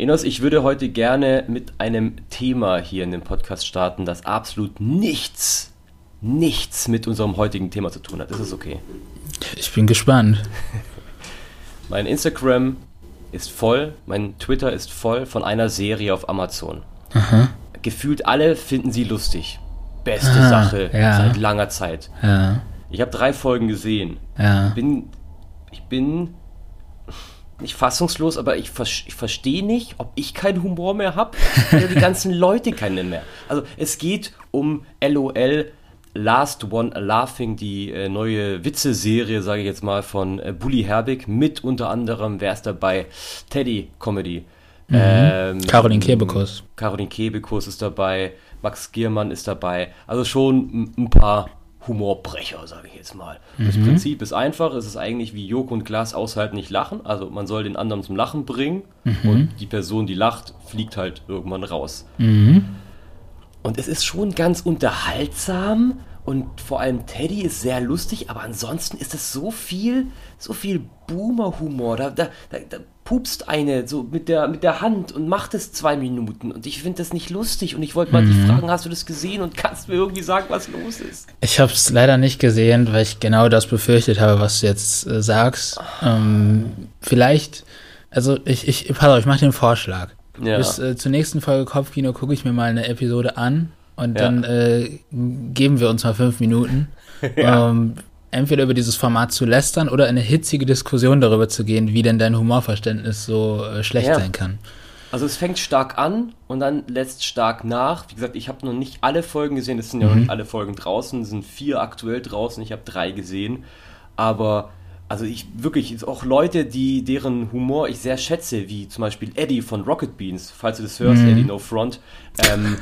Enos, ich würde heute gerne mit einem Thema hier in dem Podcast starten, das absolut nichts, nichts mit unserem heutigen Thema zu tun hat. Ist es okay? Ich bin gespannt. Mein Instagram ist voll, mein Twitter ist voll von einer Serie auf Amazon. Aha. Gefühlt alle finden sie lustig. Beste Aha, Sache ja. seit langer Zeit. Ja. Ich habe drei Folgen gesehen. Ja. Bin, ich bin nicht fassungslos, aber ich, ich verstehe nicht, ob ich keinen Humor mehr habe oder die ganzen Leute keinen mehr. Also es geht um LOL, Last One Laughing, die äh, neue Witze-Serie, sage ich jetzt mal, von äh, Bully Herbig, mit unter anderem, wer ist dabei? Teddy Comedy. Mhm. Ähm, Caroline Kebekus. Caroline Kebekus ist dabei, Max Giermann ist dabei. Also schon ein paar Humorbrecher, sage ich jetzt mal. Mhm. Das Prinzip ist einfach, es ist eigentlich wie Joko und Glas aushalten, nicht lachen. Also man soll den anderen zum Lachen bringen mhm. und die Person, die lacht, fliegt halt irgendwann raus. Mhm. Und es ist schon ganz unterhaltsam und vor allem Teddy ist sehr lustig, aber ansonsten ist es so viel, so viel Boomer-Humor. Da, da, da, da, pupst eine so mit der, mit der Hand und macht es zwei Minuten. Und ich finde das nicht lustig. Und ich wollte mal mhm. die fragen, hast du das gesehen und kannst mir irgendwie sagen, was los ist? Ich habe es leider nicht gesehen, weil ich genau das befürchtet habe, was du jetzt äh, sagst. Ähm, vielleicht, also ich, ich, pass auf, ich mache den Vorschlag. Ja. Bis äh, zur nächsten Folge Kopfkino gucke ich mir mal eine Episode an und ja. dann äh, geben wir uns mal fünf Minuten. ja. ähm, entweder über dieses Format zu lästern oder in eine hitzige Diskussion darüber zu gehen, wie denn dein Humorverständnis so äh, schlecht ja. sein kann. Also es fängt stark an und dann lässt stark nach. Wie gesagt, ich habe noch nicht alle Folgen gesehen, es sind ja mhm. noch nicht alle Folgen draußen, es sind vier aktuell draußen, ich habe drei gesehen. Aber also ich wirklich, auch Leute, die deren Humor ich sehr schätze, wie zum Beispiel Eddie von Rocket Beans, falls du das hörst, mhm. Eddie No Front, ähm,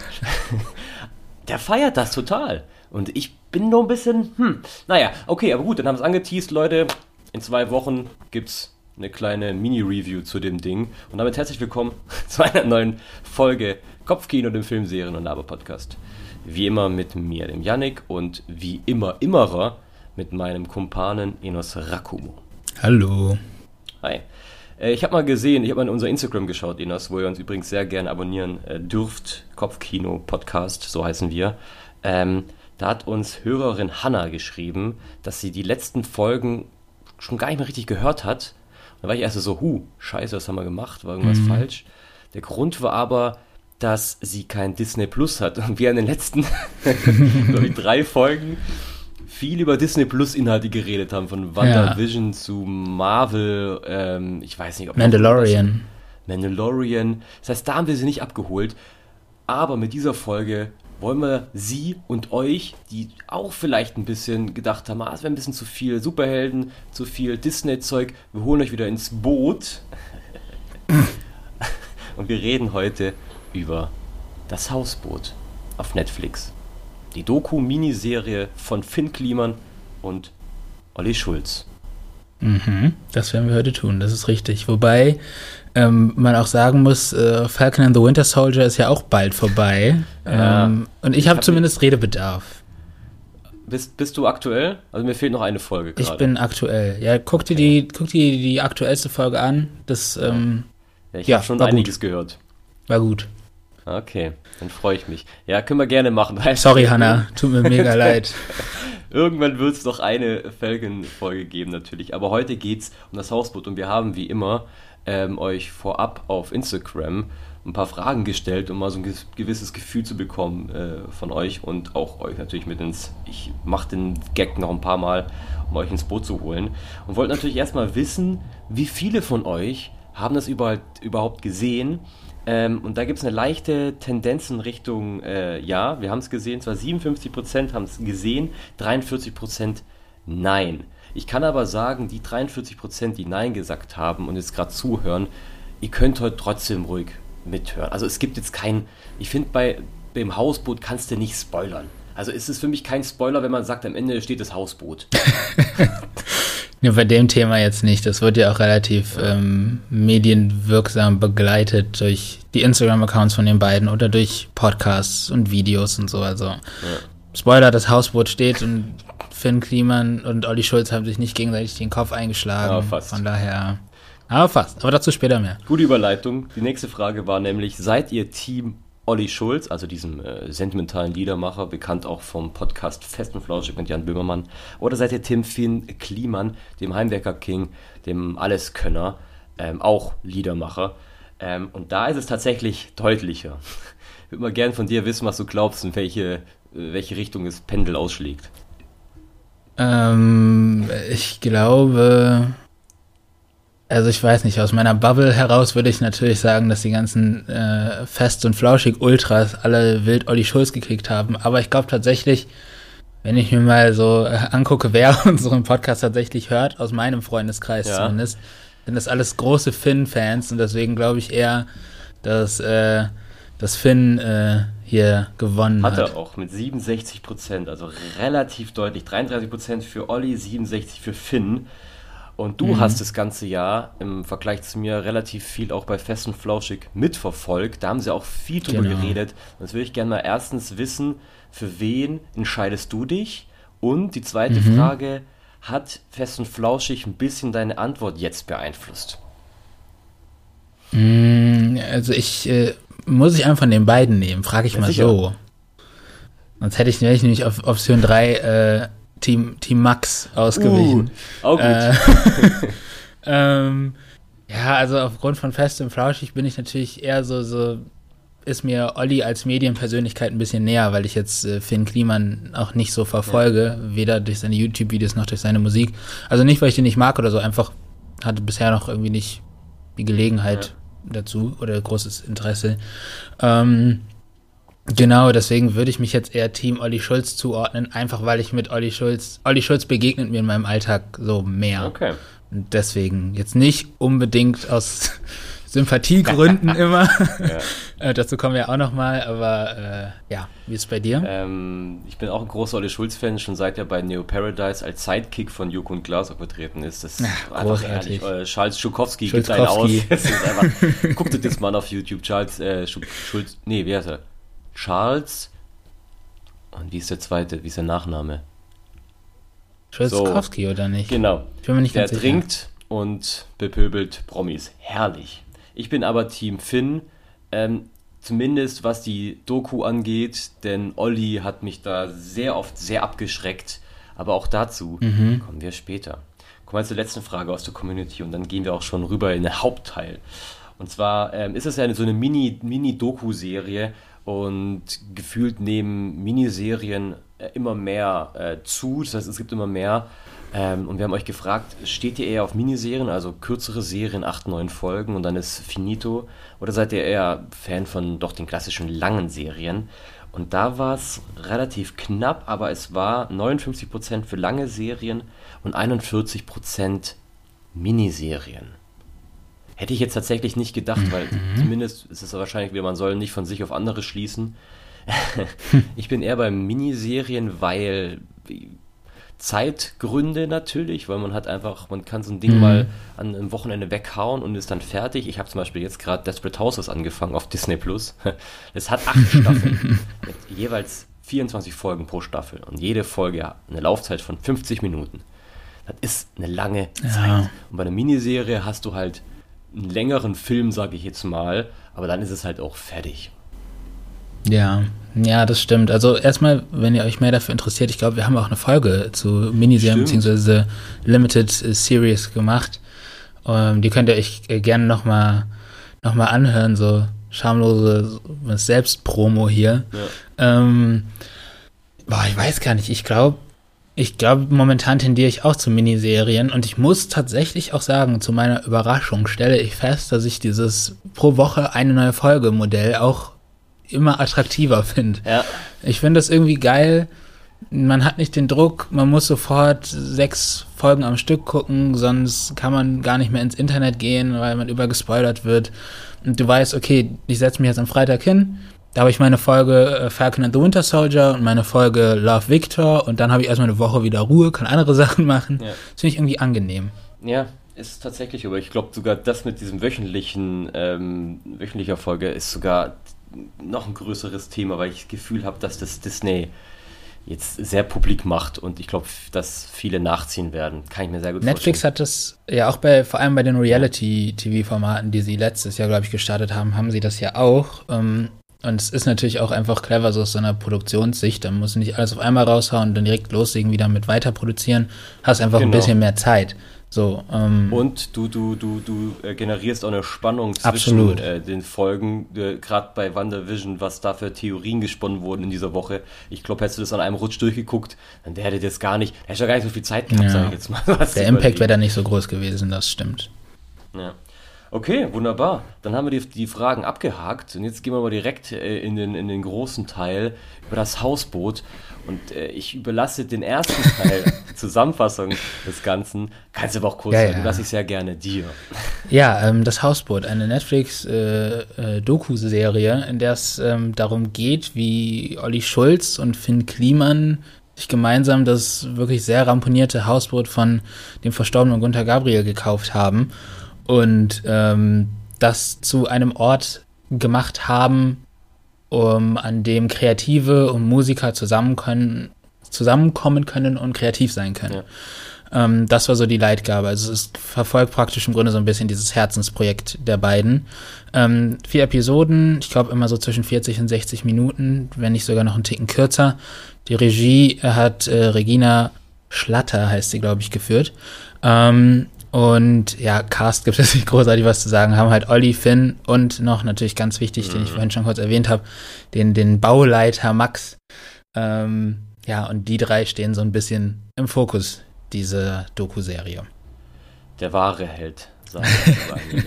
der feiert das total. Und ich bin nur ein bisschen, hm, naja, okay, aber gut, dann haben wir es angeteased, Leute. In zwei Wochen gibt's eine kleine Mini-Review zu dem Ding. Und damit herzlich willkommen zu einer neuen Folge Kopfkino, dem Filmserien- und Laber-Podcast. Wie immer mit mir, dem Yannick, und wie immer, immerer mit meinem Kumpanen Enos Rakumo. Hallo. Hi. Äh, ich habe mal gesehen, ich habe mal in unser Instagram geschaut, Enos, wo ihr uns übrigens sehr gerne abonnieren äh, dürft. Kopfkino Podcast, so heißen wir. Ähm, da hat uns Hörerin Hanna geschrieben, dass sie die letzten Folgen schon gar nicht mehr richtig gehört hat. Und da war ich erst so, hu, scheiße, was haben wir gemacht? War irgendwas mhm. falsch? Der Grund war aber, dass sie kein Disney Plus hat. Und wir in den letzten, glaube ich, drei Folgen viel über Disney Plus Inhalte geredet haben, von WandaVision ja. zu Marvel, ähm, ich weiß nicht, ob Mandalorian. Mandalorian. Das heißt, da haben wir sie nicht abgeholt. Aber mit dieser Folge wollen wir sie und euch, die auch vielleicht ein bisschen gedacht haben, ah, es wäre ein bisschen zu viel Superhelden, zu viel Disney-Zeug, wir holen euch wieder ins Boot. und wir reden heute über das Hausboot auf Netflix die Doku-Miniserie von Finn Kliman und Olli Schulz. Mhm, das werden wir heute tun, das ist richtig. Wobei ähm, man auch sagen muss, äh, Falcon and the Winter Soldier ist ja auch bald vorbei. Ja, ähm, und ich habe hab zumindest Redebedarf. Bist, bist du aktuell? Also mir fehlt noch eine Folge gerade. Ich bin aktuell. Ja, guck dir, okay. die, guck dir die aktuellste Folge an. Das, ähm, ja, ich ja, habe schon einiges gut. gehört. War gut. Okay, dann freue ich mich. Ja, können wir gerne machen. Sorry, Hanna, tut mir mega leid. Irgendwann wird es noch eine Falcon-Folge geben, natürlich. Aber heute geht es um das Hausboot und wir haben wie immer ähm, euch vorab auf Instagram ein paar Fragen gestellt, um mal so ein gewisses Gefühl zu bekommen äh, von euch und auch euch natürlich mit ins. Ich mache den Gag noch ein paar Mal, um euch ins Boot zu holen. Und wollte natürlich erstmal wissen, wie viele von euch haben das überhaupt, überhaupt gesehen ähm, und da gibt es eine leichte Tendenz in Richtung, äh, ja, wir haben es gesehen, zwar 57% haben es gesehen, 43% nein. Ich kann aber sagen, die 43%, die nein gesagt haben und jetzt gerade zuhören, ihr könnt heute trotzdem ruhig mithören. Also es gibt jetzt kein, ich finde bei dem Hausboot kannst du nicht spoilern. Also ist es für mich kein Spoiler, wenn man sagt, am Ende steht das Hausboot. Ja, bei dem Thema jetzt nicht. Das wird ja auch relativ ähm, medienwirksam begleitet durch die Instagram-Accounts von den beiden oder durch Podcasts und Videos und so. Also ja. Spoiler, das Hausboot steht und Finn Kliman und Olli Schulz haben sich nicht gegenseitig den Kopf eingeschlagen. Ja, fast. Von daher. Aber fast, aber dazu später mehr. Gute Überleitung. Die nächste Frage war nämlich, seid ihr Team Olli Schulz, also diesem äh, sentimentalen Liedermacher, bekannt auch vom Podcast Fest und Flauschig mit Jan Böhmermann, oder seid ihr Tim Finn Kliemann, dem Heimwerker King, dem Alleskönner, ähm, auch Liedermacher. Ähm, und da ist es tatsächlich deutlicher. Ich würde mal gern von dir wissen, was du glaubst und welche, äh, welche Richtung das Pendel ausschlägt. Ähm, ich glaube, also ich weiß nicht, aus meiner Bubble heraus würde ich natürlich sagen, dass die ganzen äh, Fest- und Flauschig-Ultras alle wild Olli Schulz gekriegt haben. Aber ich glaube tatsächlich, wenn ich mir mal so äh, angucke, wer unseren Podcast tatsächlich hört, aus meinem Freundeskreis ja. zumindest, sind das alles große Finn-Fans und deswegen glaube ich eher, dass, äh, dass Finn äh, hier gewonnen hat. Hat er auch mit 67 Prozent, also relativ deutlich. 33 Prozent für Olli, 67 für Finn. Und du mhm. hast das ganze Jahr im Vergleich zu mir relativ viel auch bei Fest und Flauschig mitverfolgt. Da haben sie auch viel drüber genau. geredet. Und jetzt würde ich gerne mal erstens wissen, für wen entscheidest du dich? Und die zweite mhm. Frage, hat Fest und Flauschig ein bisschen deine Antwort jetzt beeinflusst? Mm, also ich äh, muss ich einfach von den beiden nehmen, frage ich ja, mal sicher. so. Sonst hätte ich nämlich auf Option 3 äh, Team, Team Max ausgewichen. Uh, auch gut. Äh, ähm, ja, also aufgrund von Fest und Flauschig bin ich natürlich eher so, so ist mir Olli als Medienpersönlichkeit ein bisschen näher, weil ich jetzt äh, Finn Kliman auch nicht so verfolge, ja. weder durch seine YouTube-Videos noch durch seine Musik. Also nicht, weil ich den nicht mag oder so, einfach hatte bisher noch irgendwie nicht die Gelegenheit ja. dazu oder großes Interesse. Ähm, Genau, deswegen würde ich mich jetzt eher Team Olli Schulz zuordnen, einfach weil ich mit Olli Schulz, Olli Schulz begegnet mir in meinem Alltag so mehr. Okay. Und deswegen jetzt nicht unbedingt aus Sympathiegründen immer. ja. äh, dazu kommen wir auch nochmal, aber äh, ja, wie ist es bei dir? Ähm, ich bin auch ein großer Olli Schulz-Fan, schon seit er bei Neo Paradise als Sidekick von Joko und Glas vertreten ist. Das ist Ach, einfach ehrlich. Äh, Charles Schukowski gibt einen aus. guckt das mal auf YouTube. Charles äh, Schulz, nee, wie heißt er? Charles. Und wie ist der zweite? Wie ist der Nachname? Schulzkowski so, oder nicht? Genau. Ich bin mir nicht der ganz sicher. trinkt und bepöbelt Promis. Herrlich. Ich bin aber Team Finn. Ähm, zumindest was die Doku angeht, denn Olli hat mich da sehr oft sehr abgeschreckt. Aber auch dazu mhm. kommen wir später. Kommen wir zur letzten Frage aus der Community und dann gehen wir auch schon rüber in den Hauptteil. Und zwar ähm, ist es ja so eine Mini-Doku-Serie, Mini und gefühlt nehmen Miniserien äh, immer mehr äh, zu. Das heißt, es gibt immer mehr. Ähm, und wir haben euch gefragt, steht ihr eher auf Miniserien, also kürzere Serien, 8, 9 Folgen und dann ist finito? Oder seid ihr eher Fan von doch den klassischen langen Serien? Und da war es relativ knapp, aber es war 59% für lange Serien und 41% Miniserien. Hätte ich jetzt tatsächlich nicht gedacht, weil mhm. zumindest ist es wahrscheinlich, man soll nicht von sich auf andere schließen. ich bin eher bei Miniserien, weil Zeitgründe natürlich, weil man hat einfach, man kann so ein Ding mhm. mal an einem Wochenende weghauen und ist dann fertig. Ich habe zum Beispiel jetzt gerade Desperate Houses angefangen auf Disney Plus. Es hat acht Staffeln mit jeweils 24 Folgen pro Staffel und jede Folge hat eine Laufzeit von 50 Minuten. Das ist eine lange ja. Zeit. Und bei einer Miniserie hast du halt einen längeren Film, sage ich jetzt mal, aber dann ist es halt auch fertig. Ja, ja, das stimmt. Also erstmal, wenn ihr euch mehr dafür interessiert, ich glaube, wir haben auch eine Folge zu Miniserien bzw. Limited Series gemacht. Ähm, die könnt ihr euch gerne nochmal noch mal anhören, so schamlose Selbstpromo hier. Ja. Ähm, boah, ich weiß gar nicht. Ich glaube, ich glaube, momentan tendiere ich auch zu Miniserien und ich muss tatsächlich auch sagen, zu meiner Überraschung stelle ich fest, dass ich dieses pro Woche eine neue Folge Modell auch immer attraktiver finde. Ja. Ich finde das irgendwie geil. Man hat nicht den Druck, man muss sofort sechs Folgen am Stück gucken, sonst kann man gar nicht mehr ins Internet gehen, weil man übergespoilert wird. Und du weißt, okay, ich setze mich jetzt am Freitag hin, da habe ich meine Folge äh, Falcon and the Winter Soldier und meine Folge Love Victor und dann habe ich erstmal eine Woche wieder Ruhe, kann andere Sachen machen. Ja. Das finde ich irgendwie angenehm. Ja, ist tatsächlich, aber ich glaube sogar das mit diesem wöchentlichen, ähm, wöchentlicher Folge ist sogar noch ein größeres Thema, weil ich das Gefühl habe, dass das Disney jetzt sehr publik macht und ich glaube, dass viele nachziehen werden. Kann ich mir sehr gut Netflix vorstellen. Netflix hat das ja auch bei, vor allem bei den Reality-TV-Formaten, die sie letztes Jahr, glaube ich, gestartet haben, haben sie das ja auch. Ähm, und es ist natürlich auch einfach clever, so aus so einer Produktionssicht. Da musst du nicht alles auf einmal raushauen und dann direkt loslegen, wieder mit weiter produzieren. Hast einfach genau. ein bisschen mehr Zeit. So, ähm, und du, du, du, du äh, generierst auch eine Spannung zwischen äh, den Folgen, äh, gerade bei WandaVision, was da für Theorien gesponnen wurden in dieser Woche. Ich glaube, hättest du das an einem Rutsch durchgeguckt, dann hätte das gar nicht, hätte ja gar nicht so viel Zeit gehabt, ja. sag ich jetzt mal. Der Impact wäre da nicht so groß gewesen, das stimmt. Ja. Okay, wunderbar. Dann haben wir die, die Fragen abgehakt und jetzt gehen wir mal direkt äh, in, den, in den großen Teil über das Hausboot. Und äh, ich überlasse den ersten Teil, die Zusammenfassung des Ganzen. Kannst du aber auch kurz ja, sagen, ja. lasse ich sehr gerne dir. Ja, ähm, das Hausboot, eine Netflix-Doku-Serie, äh, äh, in der es ähm, darum geht, wie Olli Schulz und Finn Kliman sich gemeinsam das wirklich sehr ramponierte Hausboot von dem verstorbenen Gunther Gabriel gekauft haben und ähm, das zu einem Ort gemacht haben, um, an dem Kreative und Musiker zusammen können, zusammenkommen können und kreativ sein können. Ja. Ähm, das war so die Leitgabe. Also es verfolgt praktisch im Grunde so ein bisschen dieses Herzensprojekt der beiden. Ähm, vier Episoden, ich glaube immer so zwischen 40 und 60 Minuten, wenn nicht sogar noch einen Ticken kürzer. Die Regie hat äh, Regina Schlatter, heißt sie, glaube ich, geführt. Ähm, und ja, Cast gibt es nicht großartig was zu sagen. Haben halt Olli, Finn und noch natürlich ganz wichtig, mhm. den ich mhm. vorhin schon kurz erwähnt habe, den, den Bauleiter Max. Ähm, ja, und die drei stehen so ein bisschen im Fokus dieser Doku-Serie. Der wahre Held, sagen.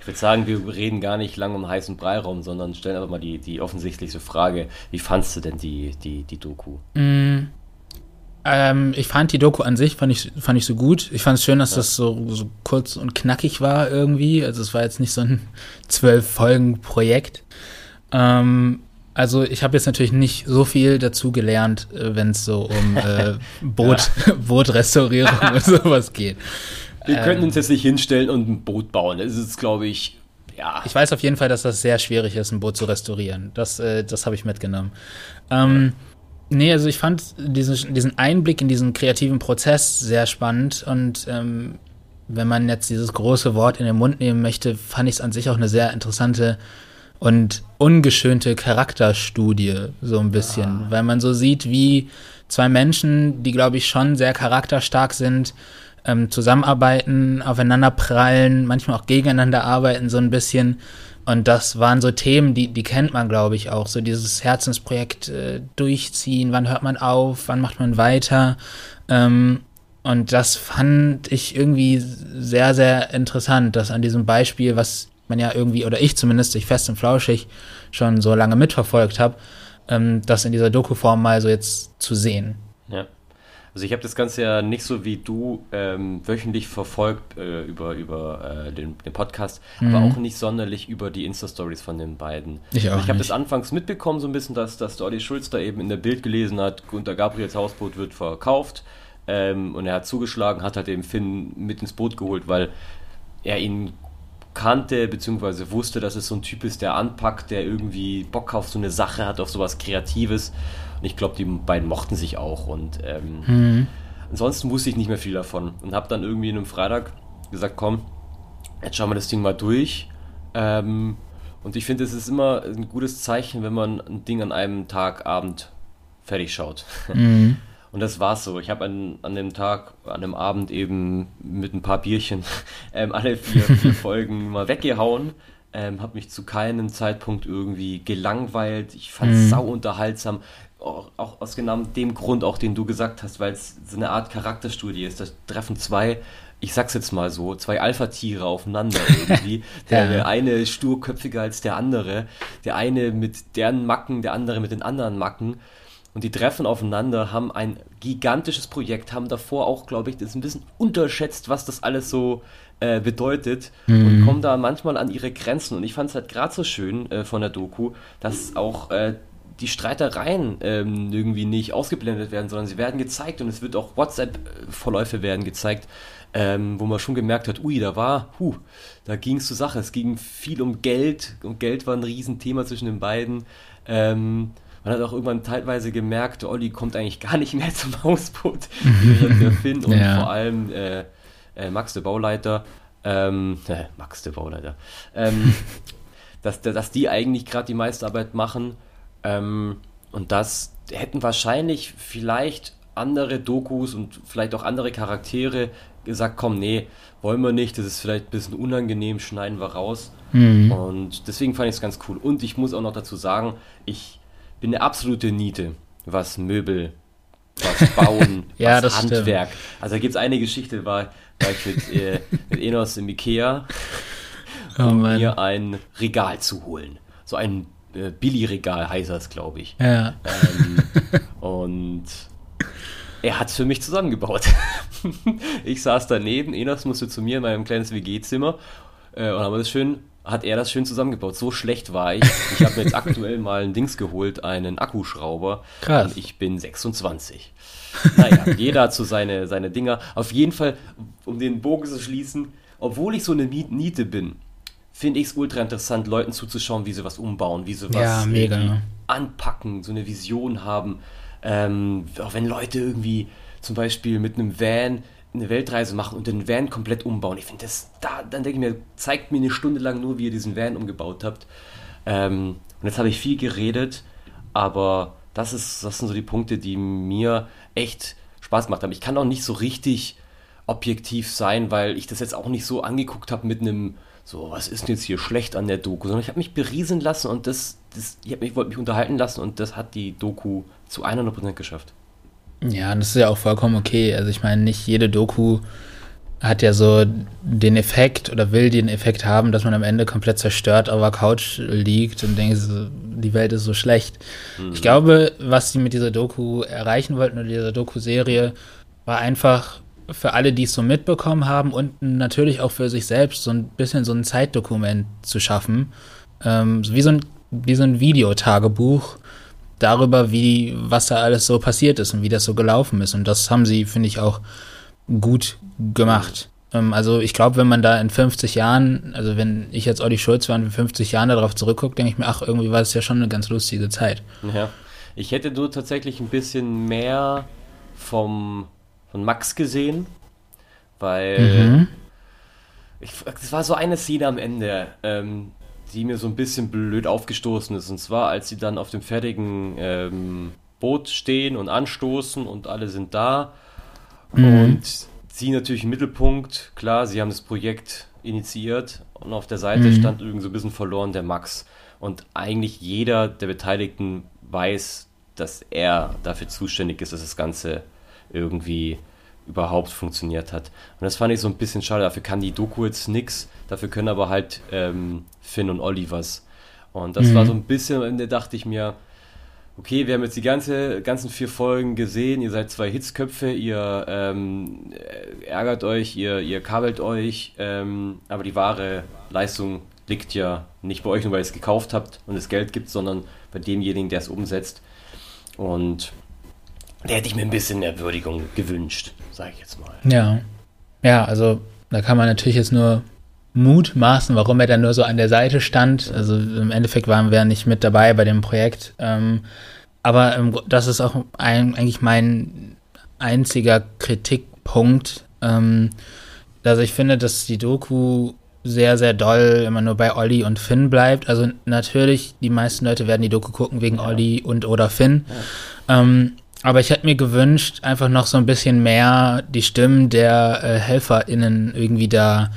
Ich würde sagen, wir reden gar nicht lang um heißen Brei rum, sondern stellen einfach mal die, die offensichtlichste Frage. Wie fandst du denn die, die, die Doku? Mm, ähm, ich fand die Doku an sich, fand ich, fand ich so gut. Ich fand es schön, dass ja. das so, so kurz und knackig war irgendwie. Also es war jetzt nicht so ein zwölf Folgen Projekt. Ähm, also ich habe jetzt natürlich nicht so viel dazu gelernt, äh, wenn es so um äh, Boot, ja. Bootrestaurierung und sowas geht. Wir ähm, können uns jetzt nicht hinstellen und ein Boot bauen. Das ist, glaube ich, ja. Ich weiß auf jeden Fall, dass das sehr schwierig ist, ein Boot zu restaurieren. Das, äh, das habe ich mitgenommen. Ähm, ja. Nee, also ich fand diesen, diesen Einblick in diesen kreativen Prozess sehr spannend und ähm, wenn man jetzt dieses große Wort in den Mund nehmen möchte, fand ich es an sich auch eine sehr interessante und ungeschönte Charakterstudie, so ein bisschen, ah. weil man so sieht, wie zwei Menschen, die glaube ich schon sehr charakterstark sind, ähm, zusammenarbeiten, aufeinander prallen, manchmal auch gegeneinander arbeiten, so ein bisschen und das waren so Themen, die, die kennt man, glaube ich, auch. So dieses Herzensprojekt äh, durchziehen, wann hört man auf, wann macht man weiter. Ähm, und das fand ich irgendwie sehr, sehr interessant, dass an diesem Beispiel, was man ja irgendwie, oder ich zumindest, ich fest und flauschig schon so lange mitverfolgt habe, ähm, das in dieser Doku-Form mal so jetzt zu sehen. Ja. Also ich habe das Ganze ja nicht so wie du ähm, wöchentlich verfolgt äh, über, über äh, den, den, Podcast, mhm. aber auch nicht sonderlich über die Insta-Stories von den beiden. Ich, also ich habe das anfangs mitbekommen, so ein bisschen, dass, dass der Olli Schulz da eben in der Bild gelesen hat, Gunter Gabriels Hausboot wird verkauft ähm, und er hat zugeschlagen, hat halt den Finn mit ins Boot geholt, weil er ihn kannte, beziehungsweise wusste, dass es so ein Typ ist, der anpackt, der irgendwie Bock auf so eine Sache hat, auf sowas Kreatives und ich glaube, die beiden mochten sich auch. Und ähm, mhm. ansonsten wusste ich nicht mehr viel davon. Und habe dann irgendwie in einem Freitag gesagt, komm, jetzt schauen wir das Ding mal durch. Ähm, und ich finde, es ist immer ein gutes Zeichen, wenn man ein Ding an einem Tag, Abend fertig schaut. Mhm. Und das war's so. Ich habe an, an dem Tag, an dem Abend eben mit ein paar Bierchen ähm, alle vier, vier Folgen mal weggehauen. Ähm, habe mich zu keinem Zeitpunkt irgendwie gelangweilt. Ich fand es mhm. sau unterhaltsam auch, auch, aus genau dem Grund, auch den du gesagt hast, weil es so eine Art Charakterstudie ist. Da treffen zwei, ich sag's jetzt mal so, zwei Alpha-Tiere aufeinander irgendwie. Der ja. eine sturköpfiger als der andere, der eine mit deren Macken, der andere mit den anderen Macken. Und die treffen aufeinander, haben ein gigantisches Projekt, haben davor auch, glaube ich, das ein bisschen unterschätzt, was das alles so äh, bedeutet mhm. und kommen da manchmal an ihre Grenzen. Und ich fand es halt gerade so schön äh, von der Doku, dass auch äh, die Streitereien ähm, irgendwie nicht ausgeblendet werden, sondern sie werden gezeigt und es wird auch WhatsApp-Verläufe werden gezeigt, ähm, wo man schon gemerkt hat, ui, da war, huh, da ging es zur Sache. Es ging viel um Geld und Geld war ein Riesenthema zwischen den beiden. Ähm, man hat auch irgendwann teilweise gemerkt, Olli kommt eigentlich gar nicht mehr zum Hausboot, während der Finn und ja. vor allem äh, äh, Max, der Bauleiter, ähm, äh, Max, der Bauleiter, ähm, dass, dass die eigentlich gerade die meiste Arbeit machen ähm, und das hätten wahrscheinlich vielleicht andere Dokus und vielleicht auch andere Charaktere gesagt, komm, nee, wollen wir nicht, das ist vielleicht ein bisschen unangenehm, schneiden wir raus. Mhm. Und deswegen fand ich es ganz cool. Und ich muss auch noch dazu sagen, ich bin eine absolute Niete, was Möbel, was Bauen, ja, was Handwerk. Stimmt. Also da gibt es eine Geschichte, war, war ich mit, äh, mit Enos im Ikea, oh, um Mann. mir ein Regal zu holen. So ein äh, Billy-Regal heißt das, glaube ich. Ja. Ähm, und er hat es für mich zusammengebaut. ich saß daneben, Enos musste zu mir in meinem kleines WG-Zimmer äh, und haben das schön, hat er das schön zusammengebaut. So schlecht war ich. Ich habe mir jetzt aktuell mal ein Dings geholt, einen Akkuschrauber. Krass. Und ich bin 26. Naja, jeder hat so seine, seine Dinger. Auf jeden Fall, um den Bogen zu schließen, obwohl ich so eine Niete bin, finde ich es ultra interessant, Leuten zuzuschauen, wie sie was umbauen, wie sie was ja, mega. anpacken, so eine Vision haben. Ähm, auch wenn Leute irgendwie zum Beispiel mit einem Van eine Weltreise machen und den Van komplett umbauen. Ich finde das, da, dann denke ich mir, zeigt mir eine Stunde lang nur, wie ihr diesen Van umgebaut habt. Ähm, und jetzt habe ich viel geredet, aber das, ist, das sind so die Punkte, die mir echt Spaß gemacht haben. Ich kann auch nicht so richtig objektiv sein, weil ich das jetzt auch nicht so angeguckt habe mit einem, so, was ist denn jetzt hier schlecht an der Doku, sondern ich habe mich berieseln lassen und das, das ich, ich wollte mich unterhalten lassen und das hat die Doku zu 100% geschafft. Ja, das ist ja auch vollkommen okay. Also ich meine, nicht jede Doku hat ja so den Effekt oder will den Effekt haben, dass man am Ende komplett zerstört auf der Couch liegt und denkt, die Welt ist so schlecht. Mhm. Ich glaube, was sie mit dieser Doku erreichen wollten oder dieser Doku-Serie, war einfach für alle, die es so mitbekommen haben und natürlich auch für sich selbst so ein bisschen so ein Zeitdokument zu schaffen. Ähm, wie, so ein, wie so ein Videotagebuch darüber, wie, was da alles so passiert ist und wie das so gelaufen ist. Und das haben sie, finde ich, auch gut gemacht. Ähm, also ich glaube, wenn man da in 50 Jahren, also wenn ich jetzt Olli Schulz war und in 50 Jahren darauf zurückgucke, denke ich mir, ach, irgendwie war es ja schon eine ganz lustige Zeit. Ja. Ich hätte nur tatsächlich ein bisschen mehr vom, von Max gesehen, weil mhm. es war so eine Szene am Ende. Ähm, die mir so ein bisschen blöd aufgestoßen ist. Und zwar, als sie dann auf dem fertigen ähm, Boot stehen und anstoßen und alle sind da. Mhm. Und sie natürlich im Mittelpunkt, klar, sie haben das Projekt initiiert und auf der Seite mhm. stand irgendwie so ein bisschen verloren der Max. Und eigentlich jeder der Beteiligten weiß, dass er dafür zuständig ist, dass das Ganze irgendwie überhaupt funktioniert hat. Und das fand ich so ein bisschen schade. Dafür kann die Doku jetzt nichts. Dafür können aber halt ähm, Finn und Olli was. Und das mhm. war so ein bisschen, da dachte ich mir, okay, wir haben jetzt die ganze, ganzen vier Folgen gesehen, ihr seid zwei Hitzköpfe, ihr ähm, ärgert euch, ihr, ihr kabelt euch, ähm, aber die wahre Leistung liegt ja nicht bei euch, nur weil ihr es gekauft habt und es Geld gibt, sondern bei demjenigen, der es umsetzt. Und da hätte ich mir ein bisschen mehr Würdigung gewünscht, sage ich jetzt mal. Ja. Ja, also da kann man natürlich jetzt nur mutmaßen, warum er dann nur so an der Seite stand. Also im Endeffekt waren wir nicht mit dabei bei dem Projekt. Ähm, aber ähm, das ist auch ein, eigentlich mein einziger Kritikpunkt. Ähm, also ich finde, dass die Doku sehr, sehr doll immer nur bei Olli und Finn bleibt. Also natürlich, die meisten Leute werden die Doku gucken wegen ja. Olli und oder Finn. Ja. Ähm, aber ich hätte mir gewünscht, einfach noch so ein bisschen mehr die Stimmen der äh, HelferInnen irgendwie da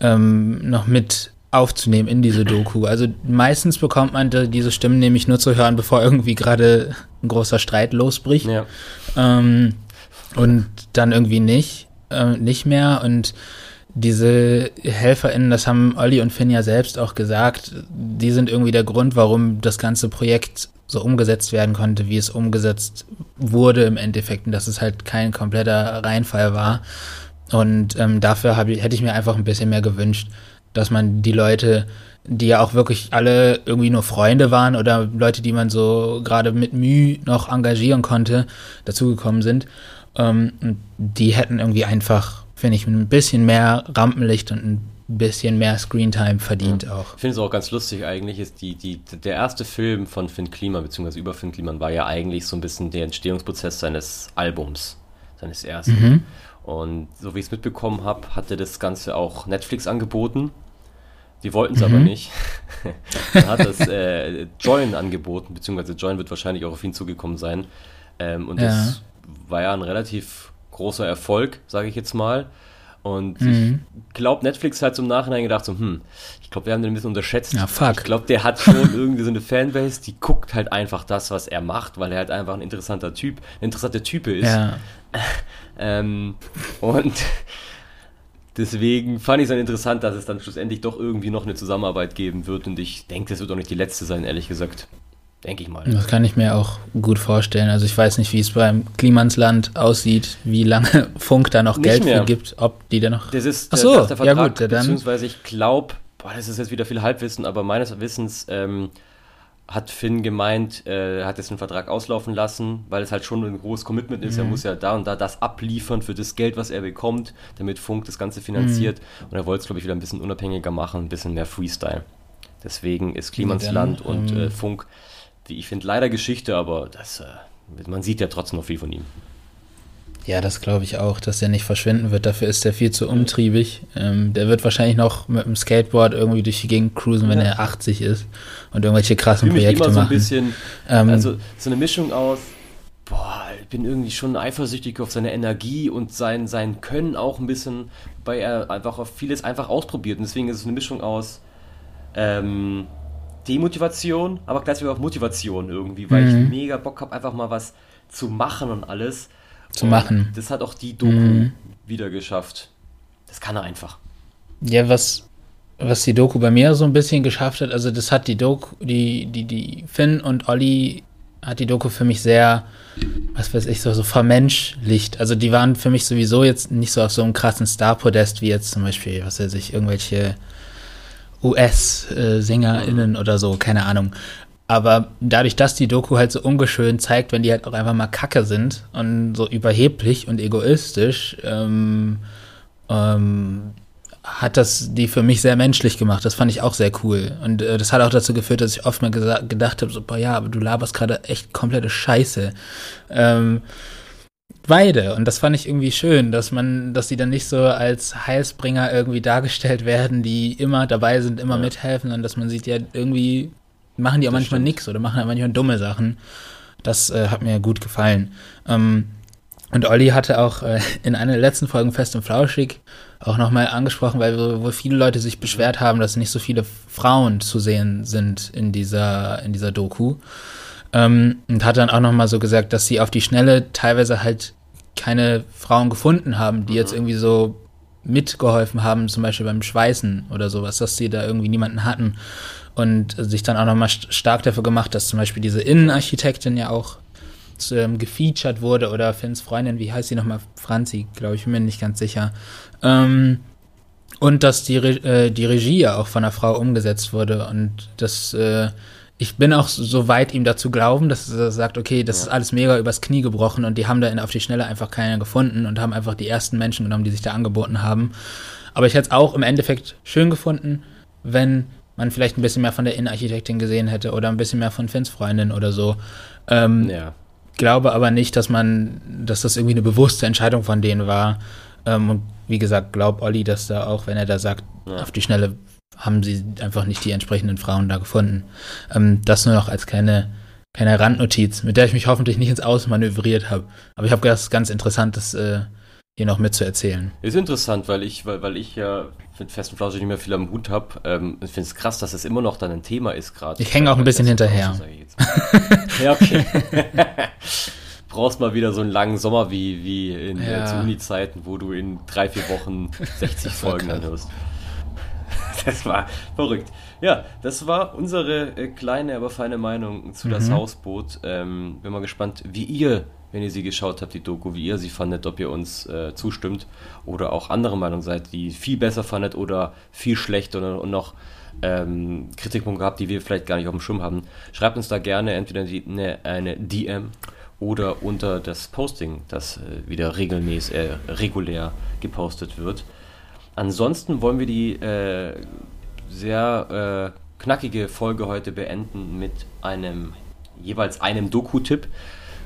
ähm, noch mit aufzunehmen in diese Doku. Also meistens bekommt man diese Stimmen nämlich nur zu hören, bevor irgendwie gerade ein großer Streit losbricht. Ja. Ähm, und dann irgendwie nicht, äh, nicht mehr. Und diese HelferInnen, das haben Olli und Finn ja selbst auch gesagt, die sind irgendwie der Grund, warum das ganze Projekt so umgesetzt werden konnte, wie es umgesetzt wurde im Endeffekt. Und dass es halt kein kompletter Reinfall war. Und ähm, dafür hab, hätte ich mir einfach ein bisschen mehr gewünscht, dass man die Leute, die ja auch wirklich alle irgendwie nur Freunde waren oder Leute, die man so gerade mit Mühe noch engagieren konnte, dazugekommen sind, ähm, die hätten irgendwie einfach, finde ich, ein bisschen mehr Rampenlicht und ein bisschen mehr Screentime verdient ja. auch. Ich finde es auch ganz lustig eigentlich, ist die, die, der erste Film von Finn Kliman, beziehungsweise über Finn Kliman, war ja eigentlich so ein bisschen der Entstehungsprozess seines Albums, seines ersten. Mhm. Und so wie ich es mitbekommen habe, hatte das Ganze auch Netflix angeboten. Die wollten es mhm. aber nicht. Dann hat das äh, Join angeboten, beziehungsweise Join wird wahrscheinlich auch auf ihn zugekommen sein. Ähm, und ja. das war ja ein relativ großer Erfolg, sage ich jetzt mal. Und mhm. ich glaube, Netflix hat zum Nachhinein gedacht, so, hm, ich glaube, wir haben den ein bisschen unterschätzt. Ja, fuck. Ich glaube, der hat schon irgendwie so eine Fanbase, die guckt halt einfach das, was er macht, weil er halt einfach ein interessanter Typ, ein interessanter Type ist. Ja. ähm, und deswegen fand ich es dann interessant, dass es dann schlussendlich doch irgendwie noch eine Zusammenarbeit geben wird. Und ich denke, das wird auch nicht die letzte sein, ehrlich gesagt. Denke ich mal. Das kann ich mir auch gut vorstellen. Also ich weiß nicht, wie es beim Klimansland aussieht, wie lange Funk da noch nicht Geld mehr. für gibt, ob die da noch. Das ist, Ach so, das ist der Vertrag, ja gut, dann. Beziehungsweise ich glaube, das ist jetzt wieder viel Halbwissen, aber meines Wissens ähm, hat Finn gemeint, äh, hat jetzt einen Vertrag auslaufen lassen, weil es halt schon ein großes Commitment ist. Mhm. Er muss ja da und da das abliefern für das Geld, was er bekommt, damit Funk das Ganze finanziert. Mhm. Und er wollte es, glaube ich, wieder ein bisschen unabhängiger machen, ein bisschen mehr Freestyle. Deswegen ist Klimansland und ähm, äh, Funk wie ich finde, leider Geschichte, aber das, äh, man sieht ja trotzdem noch viel von ihm. Ja, das glaube ich auch, dass er nicht verschwinden wird. Dafür ist er viel zu umtriebig. Ähm, der wird wahrscheinlich noch mit dem Skateboard irgendwie durch die Gegend cruisen, wenn ja. er 80 ist und irgendwelche krassen Projekte immer so machen. Ein bisschen, ähm, also so eine Mischung aus, boah, ich bin irgendwie schon eifersüchtig auf seine Energie und sein, sein Können auch ein bisschen, weil er einfach auf vieles einfach ausprobiert. Und deswegen ist es eine Mischung aus, ähm, Demotivation, aber gleichzeitig auch Motivation irgendwie, weil mhm. ich mega Bock habe, einfach mal was zu machen und alles. Zu und machen. Das hat auch die Doku mhm. wieder geschafft. Das kann er einfach. Ja, was, was die Doku bei mir so ein bisschen geschafft hat, also das hat die Doku, die, die, die Finn und Olli hat die Doku für mich sehr, was weiß ich, so, so vermenschlicht. Also die waren für mich sowieso jetzt nicht so auf so einem krassen Star-Podest wie jetzt zum Beispiel, was weiß ich, irgendwelche US-SängerInnen oder so, keine Ahnung. Aber dadurch, dass die Doku halt so ungeschön zeigt, wenn die halt auch einfach mal kacke sind und so überheblich und egoistisch, ähm, ähm, hat das die für mich sehr menschlich gemacht. Das fand ich auch sehr cool. Und äh, das hat auch dazu geführt, dass ich oft mal gedacht habe, so, boah, ja, aber du laberst gerade echt komplette Scheiße. Ähm, beide. Und das fand ich irgendwie schön, dass man, dass die dann nicht so als Heilsbringer irgendwie dargestellt werden, die immer dabei sind, immer ja. mithelfen, und dass man sieht, ja, irgendwie machen die auch das manchmal nichts oder machen auch manchmal dumme Sachen. Das äh, hat mir gut gefallen. Ähm, und Olli hatte auch äh, in einer der letzten Folgen Fest und Flauschig auch nochmal angesprochen, weil wohl viele Leute sich beschwert haben, dass nicht so viele Frauen zu sehen sind in dieser, in dieser Doku. Ähm, und hat dann auch nochmal so gesagt, dass sie auf die Schnelle teilweise halt keine Frauen gefunden haben, die mhm. jetzt irgendwie so mitgeholfen haben, zum Beispiel beim Schweißen oder sowas, dass sie da irgendwie niemanden hatten und sich dann auch nochmal st stark dafür gemacht, dass zum Beispiel diese Innenarchitektin ja auch ähm, gefeatured wurde oder Finns Freundin, wie heißt sie nochmal? Franzi, glaube ich, bin mir nicht ganz sicher. Ähm, und dass die, Re äh, die Regie ja auch von einer Frau umgesetzt wurde und das äh, ich bin auch so weit, ihm dazu glauben, dass er sagt, okay, das ja. ist alles mega übers Knie gebrochen und die haben da auf die Schnelle einfach keiner gefunden und haben einfach die ersten Menschen genommen, die sich da angeboten haben. Aber ich hätte es auch im Endeffekt schön gefunden, wenn man vielleicht ein bisschen mehr von der Innenarchitektin gesehen hätte oder ein bisschen mehr von Finns Freundin oder so. Ähm, ja. Glaube aber nicht, dass man, dass das irgendwie eine bewusste Entscheidung von denen war. Ähm, und wie gesagt, glaub Olli, dass da auch, wenn er da sagt, ja. auf die Schnelle haben sie einfach nicht die entsprechenden Frauen da gefunden. Ähm, das nur noch als kleine, kleine Randnotiz, mit der ich mich hoffentlich nicht ins Ausmanövriert habe. Aber ich habe das ganz interessant, das äh, hier noch mitzuerzählen. Ist interessant, weil ich, weil, weil ich ja mit festen Flauschig nicht mehr viel am Hut habe. Ähm, ich finde es krass, dass es immer noch dann ein Thema ist gerade. Ich hänge auch ein bisschen hinterher. ja, okay. brauchst mal wieder so einen langen Sommer wie, wie in ja. äh, Uni-Zeiten, wo du in drei, vier Wochen 60 Folgen anhörst. Das war verrückt. Ja, das war unsere äh, kleine, aber feine Meinung zu mhm. das Hausboot. Ähm, bin mal gespannt, wie ihr, wenn ihr sie geschaut habt, die Doku, wie ihr sie fandet, ob ihr uns äh, zustimmt oder auch andere Meinung seid, die viel besser fandet oder viel schlechter und noch ähm, Kritikpunkte habt, die wir vielleicht gar nicht auf dem Schirm haben. Schreibt uns da gerne entweder die, ne, eine DM oder unter das Posting, das äh, wieder regelmäßig, äh, regulär gepostet wird. Ansonsten wollen wir die äh, sehr äh, knackige Folge heute beenden mit einem jeweils einem Doku-Tipp.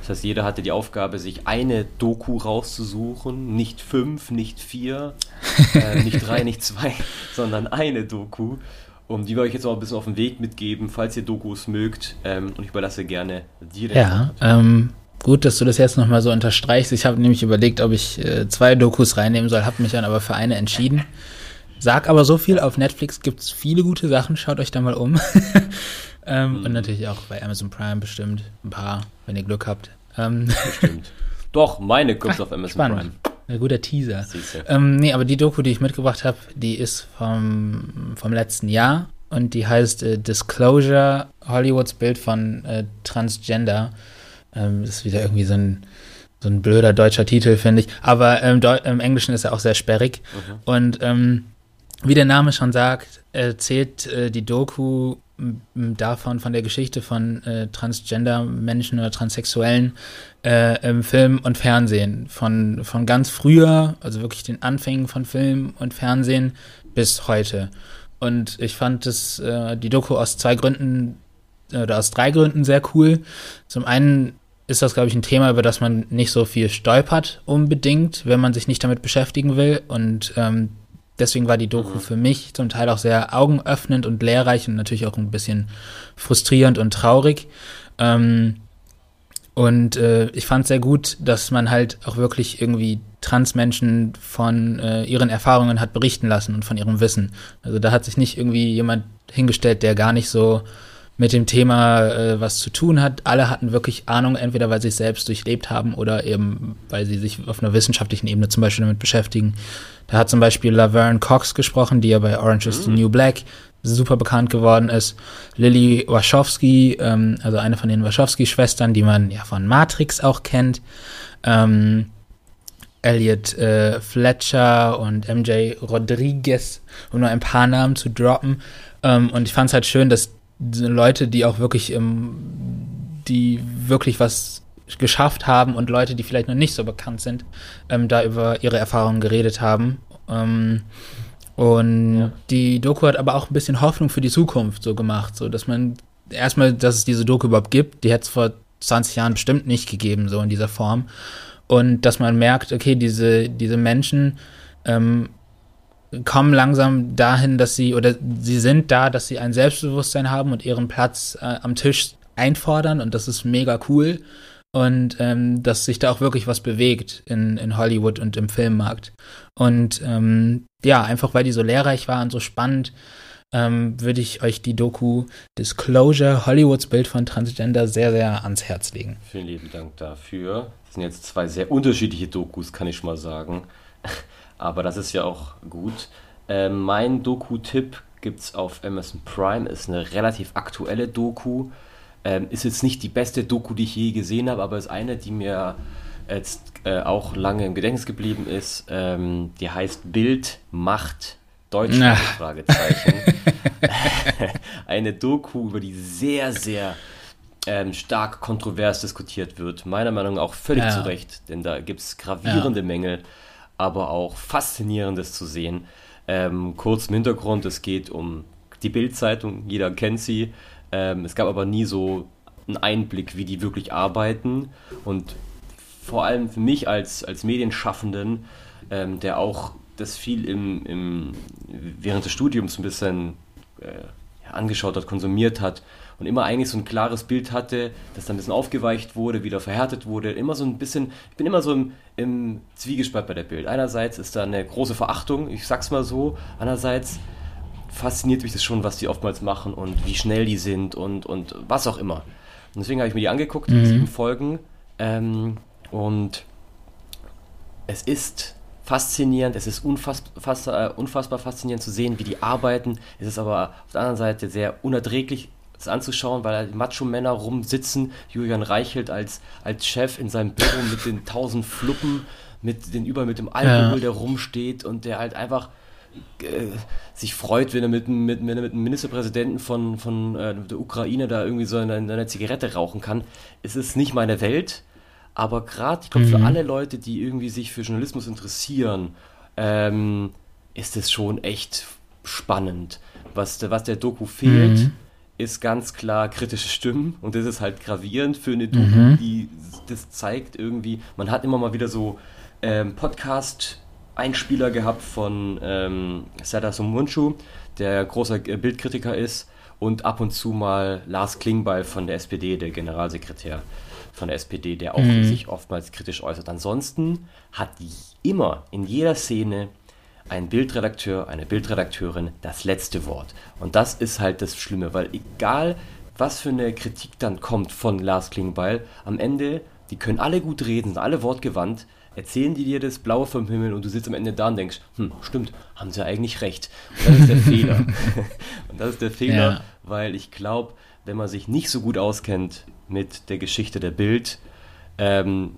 Das heißt, jeder hatte die Aufgabe, sich eine Doku rauszusuchen. Nicht fünf, nicht vier, äh, nicht drei, nicht zwei, sondern eine Doku. Und die werde ich jetzt auch ein bisschen auf den Weg mitgeben, falls ihr Dokus mögt. Ähm, und ich überlasse gerne dir. Ja, ähm, gut, dass du das jetzt nochmal so unterstreichst. Ich habe nämlich überlegt, ob ich äh, zwei Dokus reinnehmen soll, habe mich dann aber für eine entschieden. Sag aber so viel, auf Netflix gibt es viele gute Sachen, schaut euch da mal um. ähm, mhm. Und natürlich auch bei Amazon Prime bestimmt ein paar, wenn ihr Glück habt. Ähm, bestimmt. Doch, meine kommt auf Amazon spannend. Prime. Ein guter Teaser. Ähm, nee, aber die Doku, die ich mitgebracht habe, die ist vom, vom letzten Jahr und die heißt äh, Disclosure, Hollywoods Bild von äh, Transgender. Ähm, das ist wieder irgendwie so ein, so ein blöder deutscher Titel, finde ich. Aber ähm, im Englischen ist er auch sehr sperrig. Mhm. Und ähm, wie der Name schon sagt, erzählt äh, die Doku davon, von der Geschichte von äh, Transgender-Menschen oder Transsexuellen äh, im Film und Fernsehen. Von, von ganz früher, also wirklich den Anfängen von Film und Fernsehen bis heute. Und ich fand das, äh, die Doku aus zwei Gründen oder aus drei Gründen sehr cool. Zum einen ist das, glaube ich, ein Thema, über das man nicht so viel stolpert unbedingt, wenn man sich nicht damit beschäftigen will. Und ähm, Deswegen war die Doku mhm. für mich zum Teil auch sehr augenöffnend und lehrreich und natürlich auch ein bisschen frustrierend und traurig. Ähm, und äh, ich fand sehr gut, dass man halt auch wirklich irgendwie Transmenschen von äh, ihren Erfahrungen hat berichten lassen und von ihrem Wissen. Also da hat sich nicht irgendwie jemand hingestellt, der gar nicht so mit dem Thema äh, was zu tun hat. Alle hatten wirklich Ahnung, entweder weil sie es selbst durchlebt haben oder eben weil sie sich auf einer wissenschaftlichen Ebene zum Beispiel damit beschäftigen. Da hat zum Beispiel Laverne Cox gesprochen, die ja bei Orange is the mhm. New Black super bekannt geworden ist. Lily Wachowski, ähm, also eine von den Wachowski-Schwestern, die man ja von Matrix auch kennt. Ähm, Elliot äh, Fletcher und MJ Rodriguez, um nur ein paar Namen zu droppen. Ähm, und ich fand es halt schön, dass Leute, die auch wirklich, ähm, die wirklich was geschafft haben und Leute, die vielleicht noch nicht so bekannt sind, ähm, da über ihre Erfahrungen geredet haben. Ähm, und ja. die Doku hat aber auch ein bisschen Hoffnung für die Zukunft so gemacht, so dass man erstmal, dass es diese Doku überhaupt gibt, die hätte es vor 20 Jahren bestimmt nicht gegeben, so in dieser Form. Und dass man merkt, okay, diese, diese Menschen ähm, kommen langsam dahin, dass sie oder sie sind da, dass sie ein Selbstbewusstsein haben und ihren Platz äh, am Tisch einfordern und das ist mega cool und ähm, dass sich da auch wirklich was bewegt in, in Hollywood und im Filmmarkt. Und ähm, ja, einfach weil die so lehrreich war und so spannend, ähm, würde ich euch die Doku Disclosure, Hollywoods Bild von Transgender, sehr, sehr ans Herz legen. Vielen lieben Dank dafür. Das sind jetzt zwei sehr unterschiedliche Dokus, kann ich mal sagen aber das ist ja auch gut. Äh, mein Doku-Tipp gibt es auf Amazon Prime, ist eine relativ aktuelle Doku. Ähm, ist jetzt nicht die beste Doku, die ich je gesehen habe, aber ist eine, die mir jetzt äh, auch lange im Gedächtnis geblieben ist. Ähm, die heißt Bild, Macht, Deutschland, Fragezeichen. eine Doku, über die sehr, sehr ähm, stark kontrovers diskutiert wird. Meiner Meinung nach auch völlig ja. zu Recht, denn da gibt es gravierende ja. Mängel aber auch Faszinierendes zu sehen. Ähm, kurz im Hintergrund, es geht um die Bildzeitung, jeder kennt sie. Ähm, es gab aber nie so einen Einblick, wie die wirklich arbeiten. Und vor allem für mich als, als Medienschaffenden, ähm, der auch das viel im, im, während des Studiums ein bisschen äh, angeschaut hat, konsumiert hat, und immer eigentlich so ein klares Bild hatte, das dann ein bisschen aufgeweicht wurde, wieder verhärtet wurde. Immer so ein bisschen, ich bin immer so im, im Zwiegespalt bei der Bild. Einerseits ist da eine große Verachtung, ich sag's mal so. Andererseits fasziniert mich das schon, was die oftmals machen und wie schnell die sind und, und was auch immer. Und deswegen habe ich mir die angeguckt, mhm. sieben Folgen. Ähm, und es ist faszinierend, es ist unfassbar, äh, unfassbar faszinierend zu sehen, wie die arbeiten. Es ist aber auf der anderen Seite sehr unerträglich das anzuschauen, weil die Macho-Männer rumsitzen, Julian Reichelt als, als Chef in seinem Büro mit den tausend Fluppen, mit den über mit dem Alkohol, ja. der rumsteht und der halt einfach äh, sich freut, wenn er mit, mit, mit, mit einem Ministerpräsidenten von, von äh, der Ukraine da irgendwie so eine, eine Zigarette rauchen kann. Es ist nicht meine Welt, aber gerade, ich glaube, mhm. für alle Leute, die irgendwie sich für Journalismus interessieren, ähm, ist es schon echt spannend. Was, was der Doku fehlt, mhm. ist ganz klar kritische Stimmen und das ist halt gravierend für eine Doku, mhm. die das zeigt irgendwie. Man hat immer mal wieder so ähm, Podcast-Einspieler gehabt von ähm, Sada Sumunchu, der großer Bildkritiker ist und ab und zu mal Lars Klingbeil von der SPD, der Generalsekretär von der SPD, der auch mhm. sich oftmals kritisch äußert. Ansonsten hat immer in jeder Szene ein Bildredakteur, eine Bildredakteurin das letzte Wort. Und das ist halt das Schlimme, weil egal was für eine Kritik dann kommt von Lars Klingbeil, am Ende, die können alle gut reden, sind alle wortgewandt, erzählen die dir das Blaue vom Himmel und du sitzt am Ende da und denkst, hm, stimmt, haben sie eigentlich recht. Und das ist der Fehler. und das ist der Fehler, ja. weil ich glaube, wenn man sich nicht so gut auskennt mit der Geschichte der Bild, ähm,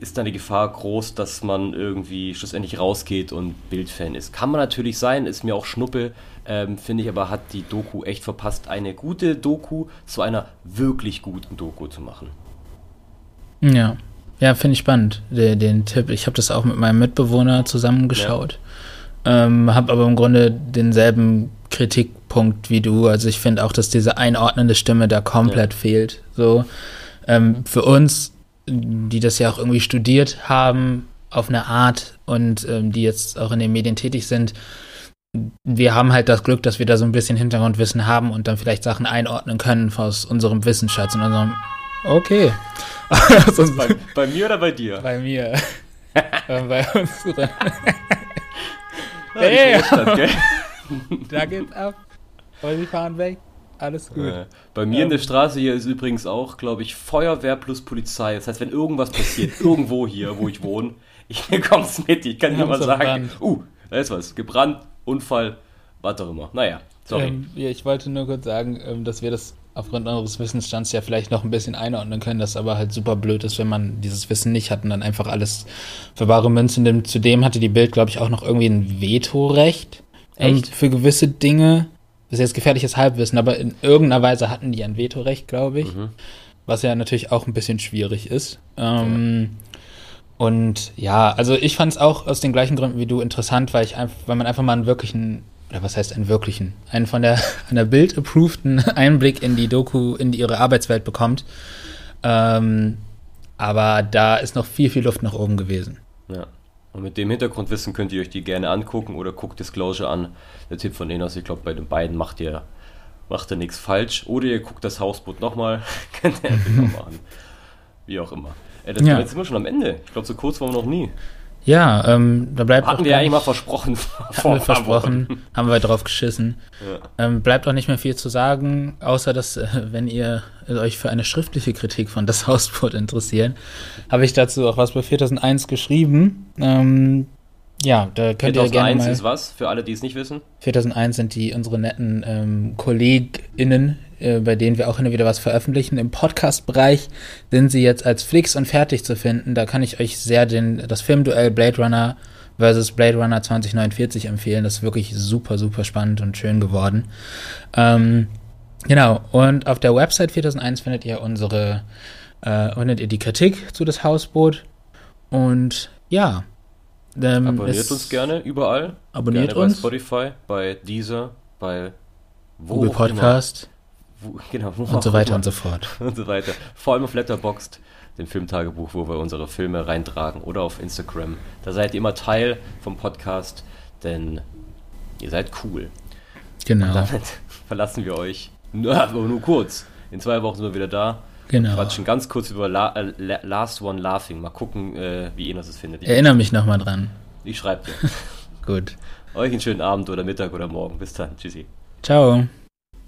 ist dann die Gefahr groß, dass man irgendwie schlussendlich rausgeht und Bildfan ist. Kann man natürlich sein, ist mir auch Schnuppe, ähm, finde ich, aber hat die Doku echt verpasst, eine gute Doku zu einer wirklich guten Doku zu machen. Ja, ja, finde ich spannend, den, den Tipp. Ich habe das auch mit meinem Mitbewohner zusammengeschaut, ja. ähm, habe aber im Grunde denselben Kritikpunkt wie du. Also ich finde auch, dass diese einordnende Stimme da komplett ja. fehlt. So ähm, für uns die das ja auch irgendwie studiert haben auf eine Art und ähm, die jetzt auch in den Medien tätig sind, wir haben halt das Glück, dass wir da so ein bisschen Hintergrundwissen haben und dann vielleicht Sachen einordnen können aus unserem Wissensschatz und unserem. Okay. bei, bei, mir oder bei dir? Bei mir. bei uns. hey. da geht's ab. Aber sie fahren weg. Alles gut. Äh, bei mir ähm, in der Straße hier ist übrigens auch, glaube ich, Feuerwehr plus Polizei. Das heißt, wenn irgendwas passiert, irgendwo hier, wo ich wohne, ich bekomme es mit. Ich kann dir mal sagen, uh, da ist was. Gebrannt, Unfall, was auch immer. Naja, sorry. Ähm, ja, ich wollte nur kurz sagen, ähm, dass wir das aufgrund unseres Wissensstands ja vielleicht noch ein bisschen einordnen können, das aber halt super blöd ist, wenn man dieses Wissen nicht hat und dann einfach alles für wahre Münze nimmt. Zudem hatte die Bild, glaube ich, auch noch irgendwie ein Vetorecht. Ähm, Echt? für gewisse Dinge das ist jetzt gefährliches Halbwissen, aber in irgendeiner Weise hatten die ein Vetorecht, glaube ich. Mhm. Was ja natürlich auch ein bisschen schwierig ist. Ähm, ja. Und ja, also ich fand es auch aus den gleichen Gründen wie du interessant, weil ich einfach, weil man einfach mal einen wirklichen, oder was heißt einen wirklichen, einen von der, an der Bild approveden Einblick in die Doku, in die, ihre Arbeitswelt bekommt. Ähm, aber da ist noch viel, viel Luft nach oben gewesen. Ja. Und mit dem Hintergrundwissen könnt ihr euch die gerne angucken oder guckt Disclosure an. Der Tipp von Enos, ich glaube, bei den beiden macht ihr, macht ihr nichts falsch. Oder ihr guckt das Hausboot nochmal. könnt ihr nochmal an. Wie auch immer. Äh, das ja. jetzt sind wir schon am Ende. Ich glaube, so kurz waren wir noch nie. Ja, ähm, da bleibt Hatten wir eigentlich mal versprochen. Haben wir versprochen, haben wir drauf geschissen. Ja. Ähm, bleibt auch nicht mehr viel zu sagen, außer dass, äh, wenn ihr euch für eine schriftliche Kritik von das Hausboot interessiert, habe ich dazu auch was bei 4001 geschrieben. Ähm, ja, da könnt ihr gerne mal... 4001 ist was, für alle, die es nicht wissen? 4001 sind die unsere netten ähm, KollegInnen, äh, bei denen wir auch immer wieder was veröffentlichen. Im Podcast-Bereich sind sie jetzt als Flix und fertig zu finden. Da kann ich euch sehr den, das Filmduell Blade Runner versus Blade Runner 2049 empfehlen. Das ist wirklich super, super spannend und schön geworden. Ähm, genau, und auf der Website 4001 findet ihr unsere, äh, findet ihr die Kritik zu das Hausboot. Und ja, ähm, abonniert uns gerne überall. Abonniert gerne uns. Bei Spotify, bei Deezer, bei Google Podcast. Wo, genau, wo und so weiter immer. und so fort. und so weiter. Vor allem auf Letterboxd, dem Filmtagebuch, wo wir unsere Filme reintragen. Oder auf Instagram. Da seid ihr immer Teil vom Podcast, denn ihr seid cool. Genau. Und damit verlassen wir euch. Nur, nur kurz. In zwei Wochen sind wir wieder da. Genau. Quatschen ganz kurz über La äh, Last One Laughing. Mal gucken, äh, wie ihr es findet. Ich Erinnere mich nochmal dran. Ich schreibe dir. Gut. Euch einen schönen Abend oder Mittag oder Morgen. Bis dann. Tschüssi. Ciao.